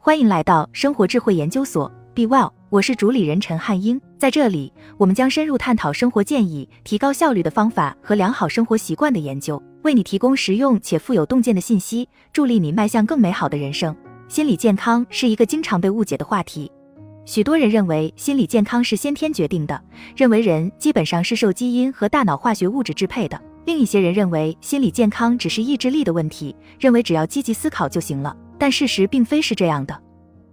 欢迎来到生活智慧研究所，Be Well，我是主理人陈汉英。在这里，我们将深入探讨生活建议、提高效率的方法和良好生活习惯的研究，为你提供实用且富有洞见的信息，助力你迈向更美好的人生。心理健康是一个经常被误解的话题，许多人认为心理健康是先天决定的，认为人基本上是受基因和大脑化学物质支配的。另一些人认为心理健康只是意志力的问题，认为只要积极思考就行了。但事实并非是这样的，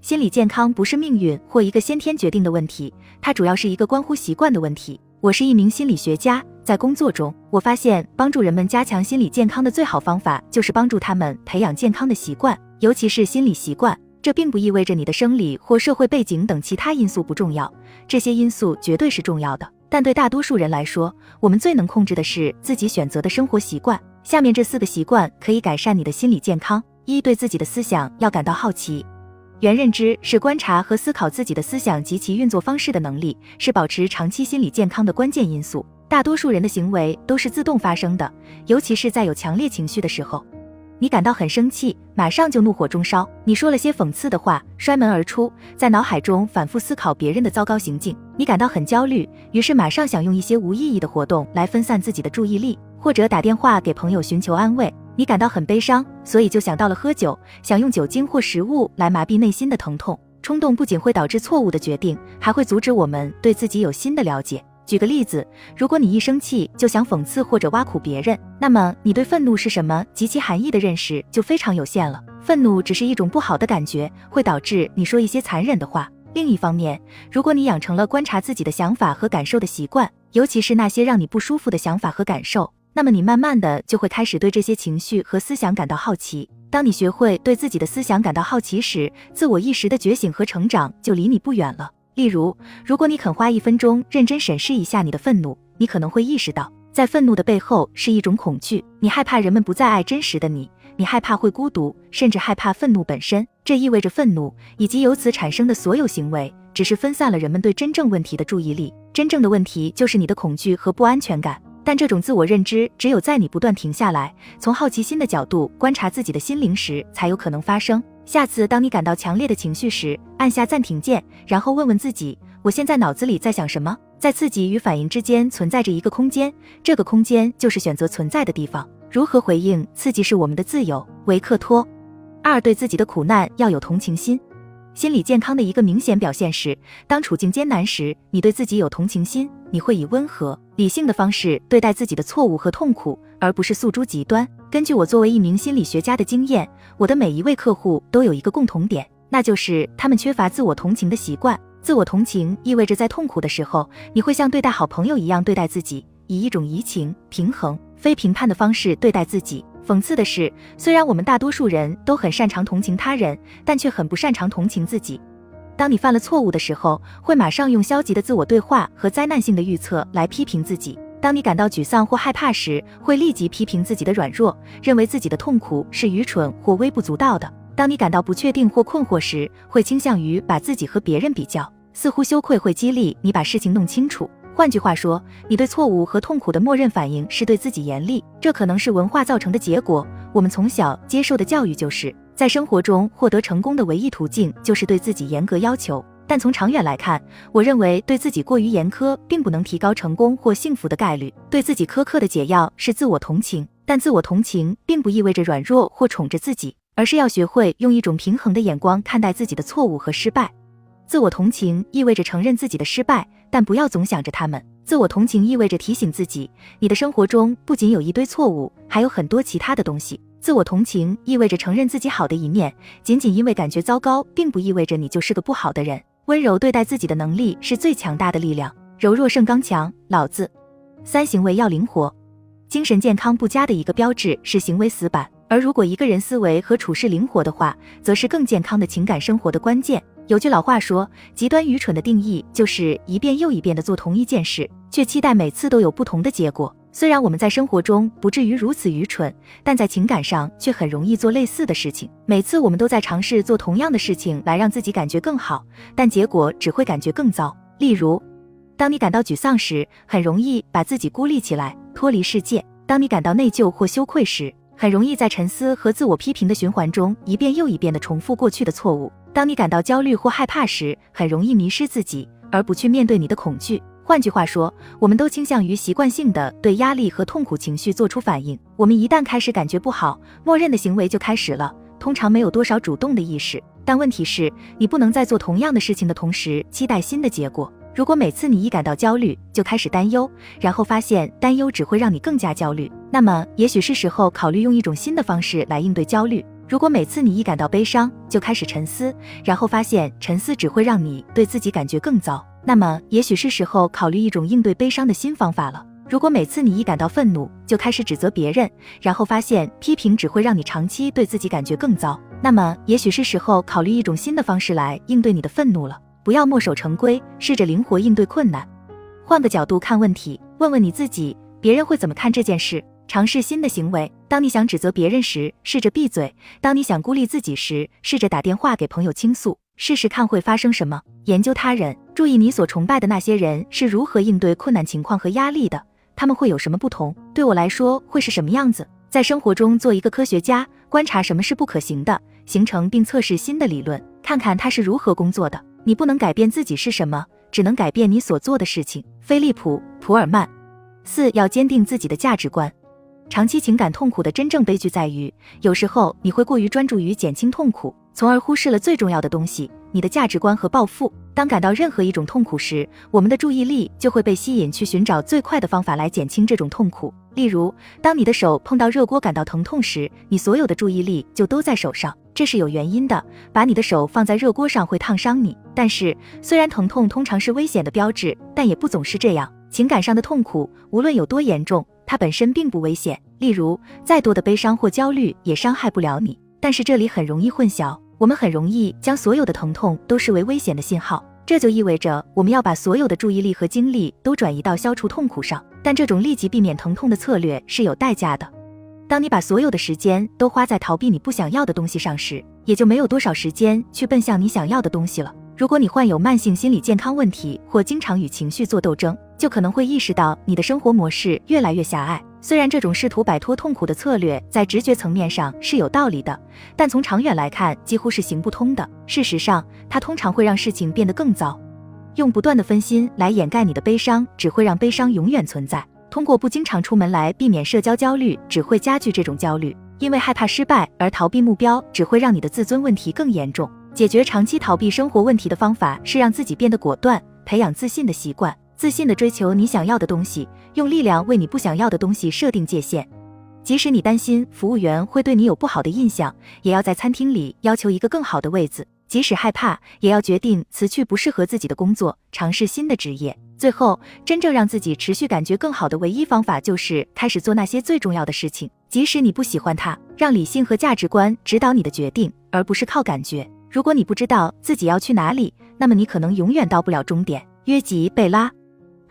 心理健康不是命运或一个先天决定的问题，它主要是一个关乎习惯的问题。我是一名心理学家，在工作中，我发现帮助人们加强心理健康的最好方法就是帮助他们培养健康的习惯，尤其是心理习惯。这并不意味着你的生理或社会背景等其他因素不重要，这些因素绝对是重要的。但对大多数人来说，我们最能控制的是自己选择的生活习惯。下面这四个习惯可以改善你的心理健康：一、对自己的思想要感到好奇。原认知是观察和思考自己的思想及其运作方式的能力，是保持长期心理健康的关键因素。大多数人的行为都是自动发生的，尤其是在有强烈情绪的时候。你感到很生气，马上就怒火中烧。你说了些讽刺的话，摔门而出，在脑海中反复思考别人的糟糕行径。你感到很焦虑，于是马上想用一些无意义的活动来分散自己的注意力，或者打电话给朋友寻求安慰。你感到很悲伤，所以就想到了喝酒，想用酒精或食物来麻痹内心的疼痛。冲动不仅会导致错误的决定，还会阻止我们对自己有新的了解。举个例子，如果你一生气就想讽刺或者挖苦别人，那么你对愤怒是什么及其含义的认识就非常有限了。愤怒只是一种不好的感觉，会导致你说一些残忍的话。另一方面，如果你养成了观察自己的想法和感受的习惯，尤其是那些让你不舒服的想法和感受，那么你慢慢的就会开始对这些情绪和思想感到好奇。当你学会对自己的思想感到好奇时，自我意识的觉醒和成长就离你不远了。例如，如果你肯花一分钟认真审视一下你的愤怒，你可能会意识到，在愤怒的背后是一种恐惧。你害怕人们不再爱真实的你，你害怕会孤独，甚至害怕愤怒本身。这意味着愤怒以及由此产生的所有行为，只是分散了人们对真正问题的注意力。真正的问题就是你的恐惧和不安全感。但这种自我认知，只有在你不断停下来，从好奇心的角度观察自己的心灵时，才有可能发生。下次当你感到强烈的情绪时，按下暂停键，然后问问自己：我现在脑子里在想什么？在刺激与反应之间存在着一个空间，这个空间就是选择存在的地方。如何回应刺激是我们的自由。维克托。二，对自己的苦难要有同情心。心理健康的一个明显表现是，当处境艰难时，你对自己有同情心，你会以温和、理性的方式对待自己的错误和痛苦，而不是诉诸极端。根据我作为一名心理学家的经验，我的每一位客户都有一个共同点，那就是他们缺乏自我同情的习惯。自我同情意味着在痛苦的时候，你会像对待好朋友一样对待自己，以一种移情、平衡、非评判的方式对待自己。讽刺的是，虽然我们大多数人都很擅长同情他人，但却很不擅长同情自己。当你犯了错误的时候，会马上用消极的自我对话和灾难性的预测来批评自己；当你感到沮丧或害怕时，会立即批评自己的软弱，认为自己的痛苦是愚蠢或微不足道的；当你感到不确定或困惑时，会倾向于把自己和别人比较，似乎羞愧会激励你把事情弄清楚。换句话说，你对错误和痛苦的默认反应是对自己严厉，这可能是文化造成的结果。我们从小接受的教育就是在生活中获得成功的唯一途径就是对自己严格要求。但从长远来看，我认为对自己过于严苛并不能提高成功或幸福的概率。对自己苛刻的解药是自我同情，但自我同情并不意味着软弱或宠着自己，而是要学会用一种平衡的眼光看待自己的错误和失败。自我同情意味着承认自己的失败，但不要总想着他们。自我同情意味着提醒自己，你的生活中不仅有一堆错误，还有很多其他的东西。自我同情意味着承认自己好的一面，仅仅因为感觉糟糕，并不意味着你就是个不好的人。温柔对待自己的能力是最强大的力量，柔弱胜刚强。老子三行为要灵活。精神健康不佳的一个标志是行为死板，而如果一个人思维和处事灵活的话，则是更健康的情感生活的关键。有句老话说，极端愚蠢的定义就是一遍又一遍的做同一件事，却期待每次都有不同的结果。虽然我们在生活中不至于如此愚蠢，但在情感上却很容易做类似的事情。每次我们都在尝试做同样的事情来让自己感觉更好，但结果只会感觉更糟。例如，当你感到沮丧时，很容易把自己孤立起来，脱离世界；当你感到内疚或羞愧时，很容易在沉思和自我批评的循环中一遍又一遍地重复过去的错误。当你感到焦虑或害怕时，很容易迷失自己，而不去面对你的恐惧。换句话说，我们都倾向于习惯性的对压力和痛苦情绪做出反应。我们一旦开始感觉不好，默认的行为就开始了，通常没有多少主动的意识。但问题是，你不能在做同样的事情的同时期待新的结果。如果每次你一感到焦虑就开始担忧，然后发现担忧只会让你更加焦虑，那么也许是时候考虑用一种新的方式来应对焦虑。如果每次你一感到悲伤就开始沉思，然后发现沉思只会让你对自己感觉更糟，那么也许是时候考虑一种应对悲伤的新方法了。如果每次你一感到愤怒就开始指责别人，然后发现批评只会让你长期对自己感觉更糟，那么也许是时候考虑一种新的方式来应对你的愤怒了。不要墨守成规，试着灵活应对困难，换个角度看问题，问问你自己，别人会怎么看这件事？尝试新的行为。当你想指责别人时，试着闭嘴；当你想孤立自己时，试着打电话给朋友倾诉，试试看会发生什么。研究他人，注意你所崇拜的那些人是如何应对困难情况和压力的，他们会有什么不同？对我来说，会是什么样子？在生活中做一个科学家，观察什么是不可行的，形成并测试新的理论，看看它是如何工作的。你不能改变自己是什么，只能改变你所做的事情。菲利普·普尔曼。四要坚定自己的价值观。长期情感痛苦的真正悲剧在于，有时候你会过于专注于减轻痛苦，从而忽视了最重要的东西——你的价值观和抱负。当感到任何一种痛苦时，我们的注意力就会被吸引去寻找最快的方法来减轻这种痛苦。例如，当你的手碰到热锅感到疼痛时，你所有的注意力就都在手上。这是有原因的，把你的手放在热锅上会烫伤你。但是，虽然疼痛通常是危险的标志，但也不总是这样。情感上的痛苦，无论有多严重，它本身并不危险。例如，再多的悲伤或焦虑也伤害不了你。但是这里很容易混淆，我们很容易将所有的疼痛都视为危险的信号，这就意味着我们要把所有的注意力和精力都转移到消除痛苦上。但这种立即避免疼痛的策略是有代价的。当你把所有的时间都花在逃避你不想要的东西上时，也就没有多少时间去奔向你想要的东西了。如果你患有慢性心理健康问题，或经常与情绪做斗争，就可能会意识到你的生活模式越来越狭隘。虽然这种试图摆脱痛苦的策略在直觉层面上是有道理的，但从长远来看几乎是行不通的。事实上，它通常会让事情变得更糟。用不断的分心来掩盖你的悲伤，只会让悲伤永远存在。通过不经常出门来避免社交焦虑，只会加剧这种焦虑。因为害怕失败而逃避目标，只会让你的自尊问题更严重。解决长期逃避生活问题的方法是让自己变得果断，培养自信的习惯，自信的追求你想要的东西，用力量为你不想要的东西设定界限。即使你担心服务员会对你有不好的印象，也要在餐厅里要求一个更好的位子。即使害怕，也要决定辞去不适合自己的工作，尝试新的职业。最后，真正让自己持续感觉更好的唯一方法，就是开始做那些最重要的事情，即使你不喜欢它。让理性和价值观指导你的决定，而不是靠感觉。如果你不知道自己要去哪里，那么你可能永远到不了终点。约吉·贝拉。